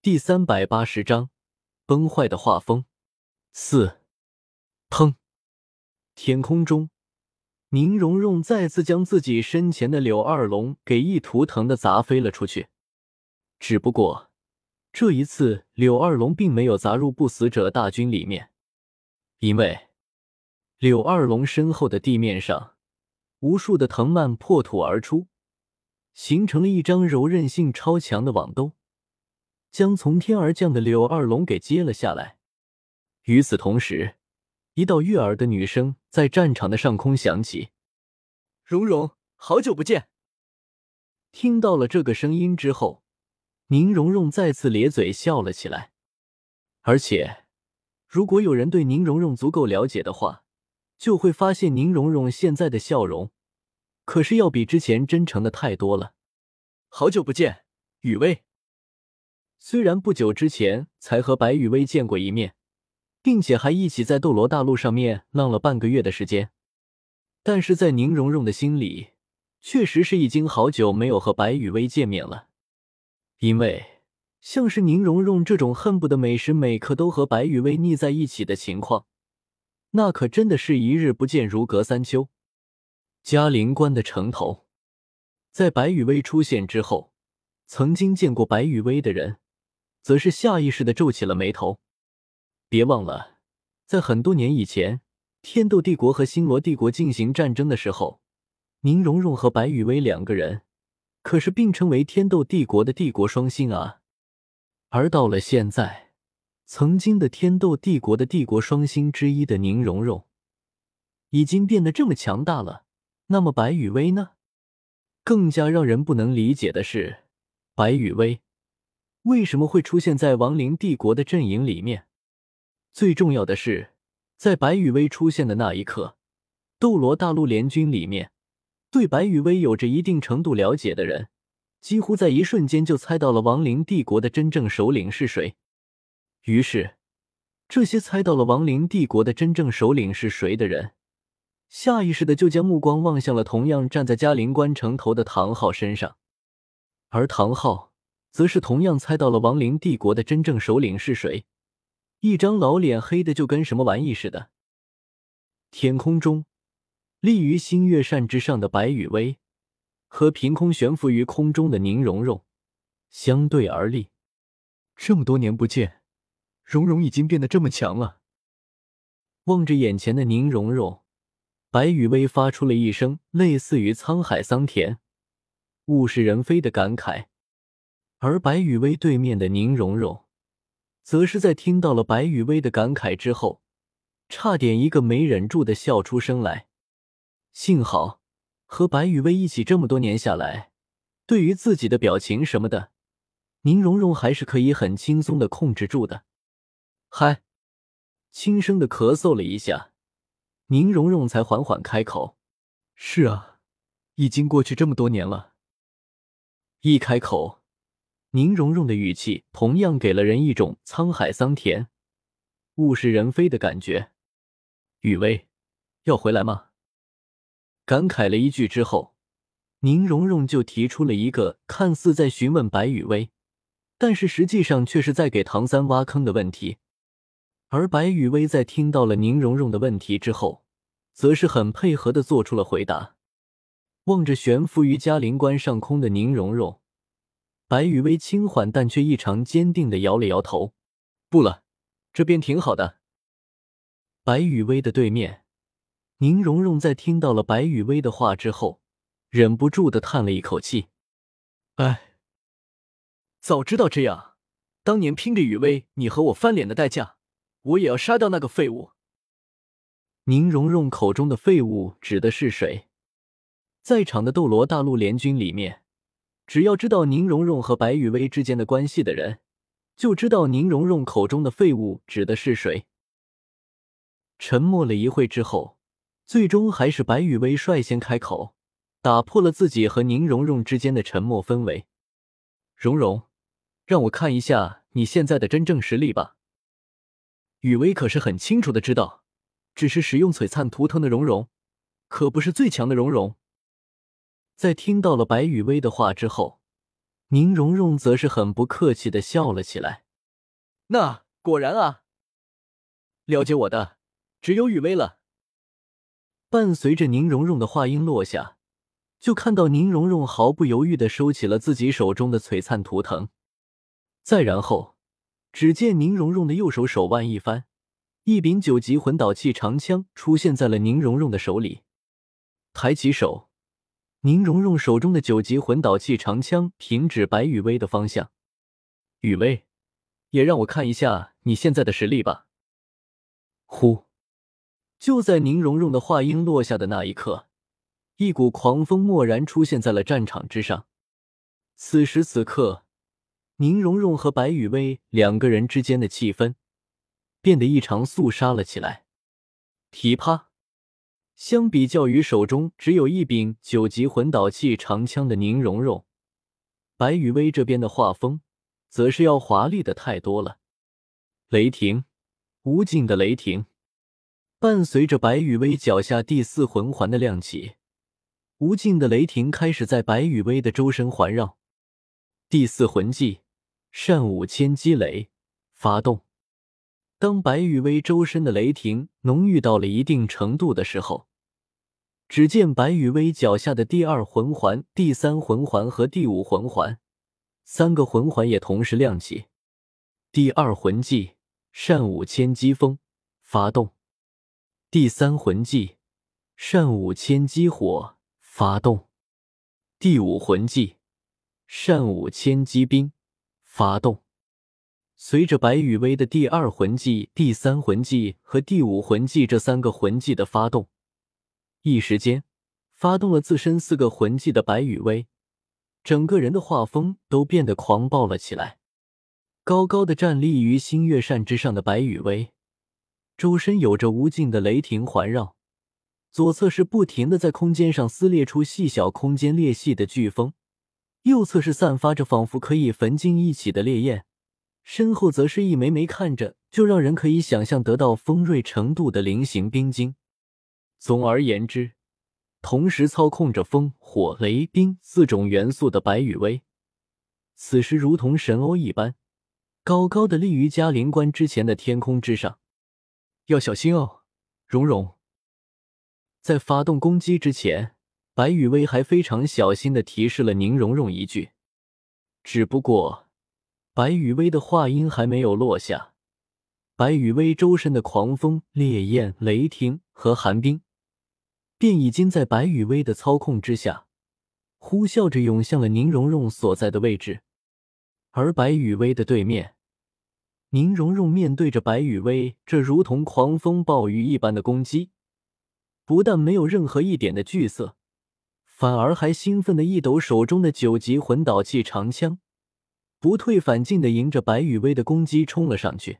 第三百八十章崩坏的画风四。砰！天空中，宁荣荣再次将自己身前的柳二龙给一图腾的砸飞了出去。只不过这一次，柳二龙并没有砸入不死者大军里面，因为柳二龙身后的地面上，无数的藤蔓破土而出，形成了一张柔韧性超强的网兜。将从天而降的柳二龙给接了下来。与此同时，一道悦耳的女声在战场的上空响起：“蓉蓉，好久不见。”听到了这个声音之后，宁荣荣再次咧嘴笑了起来。而且，如果有人对宁荣荣足够了解的话，就会发现宁荣荣现在的笑容可是要比之前真诚的太多了。好久不见，雨薇。虽然不久之前才和白雨薇见过一面，并且还一起在斗罗大陆上面浪了半个月的时间，但是在宁荣荣的心里，确实是已经好久没有和白雨薇见面了。因为像是宁荣荣这种恨不得每时每刻都和白雨薇腻在一起的情况，那可真的是一日不见如隔三秋。嘉陵关的城头，在白雨薇出现之后，曾经见过白雨薇的人。则是下意识的皱起了眉头。别忘了，在很多年以前，天斗帝国和星罗帝国进行战争的时候，宁荣荣和白羽薇两个人可是并称为天斗帝国的帝国双星啊。而到了现在，曾经的天斗帝国的帝国双星之一的宁荣荣，已经变得这么强大了。那么白羽薇呢？更加让人不能理解的是，白羽薇。为什么会出现在亡灵帝国的阵营里面？最重要的是，在白羽薇出现的那一刻，斗罗大陆联军里面对白羽薇有着一定程度了解的人，几乎在一瞬间就猜到了亡灵帝国的真正首领是谁。于是，这些猜到了亡灵帝国的真正首领是谁的人，下意识的就将目光望向了同样站在嘉陵关城头的唐昊身上，而唐昊。则是同样猜到了亡灵帝国的真正首领是谁，一张老脸黑的就跟什么玩意似的。天空中，立于星月扇之上的白羽薇和凭空悬浮于空中的宁荣荣相对而立。这么多年不见，荣荣已经变得这么强了。望着眼前的宁荣荣，白羽薇发出了一声类似于沧海桑田、物是人非的感慨。而白雨薇对面的宁荣荣，则是在听到了白雨薇的感慨之后，差点一个没忍住的笑出声来。幸好和白雨薇一起这么多年下来，对于自己的表情什么的，宁荣荣还是可以很轻松的控制住的。嗨，轻声的咳嗽了一下，宁荣荣才缓缓开口：“是啊，已经过去这么多年了。”一开口。宁荣荣的语气同样给了人一种沧海桑田、物是人非的感觉。雨薇，要回来吗？感慨了一句之后，宁荣荣就提出了一个看似在询问白雨薇，但是实际上却是在给唐三挖坑的问题。而白雨薇在听到了宁荣荣的问题之后，则是很配合的做出了回答。望着悬浮于嘉陵关上空的宁荣荣。白雨薇轻缓但却异常坚定的摇了摇头，不了，这边挺好的。白雨薇的对面，宁荣荣在听到了白雨薇的话之后，忍不住的叹了一口气：“哎，早知道这样，当年拼着雨薇你和我翻脸的代价，我也要杀掉那个废物。”宁荣荣口中的废物指的是谁？在场的斗罗大陆联军里面。只要知道宁荣荣和白雨薇之间的关系的人，就知道宁荣荣口中的废物指的是谁。沉默了一会之后，最终还是白雨薇率先开口，打破了自己和宁荣荣之间的沉默氛围。荣荣，让我看一下你现在的真正实力吧。雨薇可是很清楚的知道，只是使用璀璨图腾的荣荣，可不是最强的荣荣。在听到了白雨薇的话之后，宁荣荣则是很不客气的笑了起来。那果然啊，了解我的只有雨薇了。伴随着宁荣荣的话音落下，就看到宁荣荣毫不犹豫的收起了自己手中的璀璨图腾，再然后，只见宁荣荣的右手手腕一翻，一柄九级魂导器长枪出现在了宁荣荣的手里。抬起手，宁荣荣手中的九级魂导器长枪平指白雨薇的方向。雨薇，也让我看一下你现在的实力吧。呼！就在宁荣荣的话音落下的那一刻，一股狂风蓦然出现在了战场之上。此时此刻，宁荣荣和白雨薇两个人之间的气氛变得异常肃杀了起来。噼啪！相比较于手中只有一柄九级魂导器长枪的宁荣荣，白雨薇这边的画风则是要华丽的太多了。雷霆，无尽的雷霆。伴随着白羽薇脚下第四魂环的亮起，无尽的雷霆开始在白羽薇的周身环绕。第四魂技善舞千机雷发动。当白羽薇周身的雷霆浓郁到了一定程度的时候，只见白羽薇脚下的第二魂环、第三魂环和第五魂环三个魂环也同时亮起。第二魂技善舞千机风发动。第三魂技，善舞千机火发动；第五魂技，善舞千机冰发动。随着白羽薇的第二魂技、第三魂技和第五魂技这三个魂技的发动，一时间，发动了自身四个魂技的白羽薇，整个人的画风都变得狂暴了起来。高高的站立于星月扇之上的白羽薇。周身有着无尽的雷霆环绕，左侧是不停的在空间上撕裂出细小空间裂隙的飓风，右侧是散发着仿佛可以焚尽一起的烈焰，身后则是一枚枚看着就让人可以想象得到锋锐程度的菱形冰晶。总而言之，同时操控着风、火、雷、冰四种元素的白羽薇，此时如同神欧一般，高高的立于嘉陵关之前的天空之上。要小心哦，蓉蓉。在发动攻击之前，白雨薇还非常小心的提示了宁荣荣一句。只不过，白雨薇的话音还没有落下，白雨薇周身的狂风、烈焰、雷霆和寒冰，便已经在白雨薇的操控之下，呼啸着涌向了宁荣荣所在的位置。而白雨薇的对面。宁荣荣面对着白雨薇这如同狂风暴雨一般的攻击，不但没有任何一点的惧色，反而还兴奋的一抖手中的九级魂导器长枪，不退反进的迎着白雨薇的攻击冲了上去。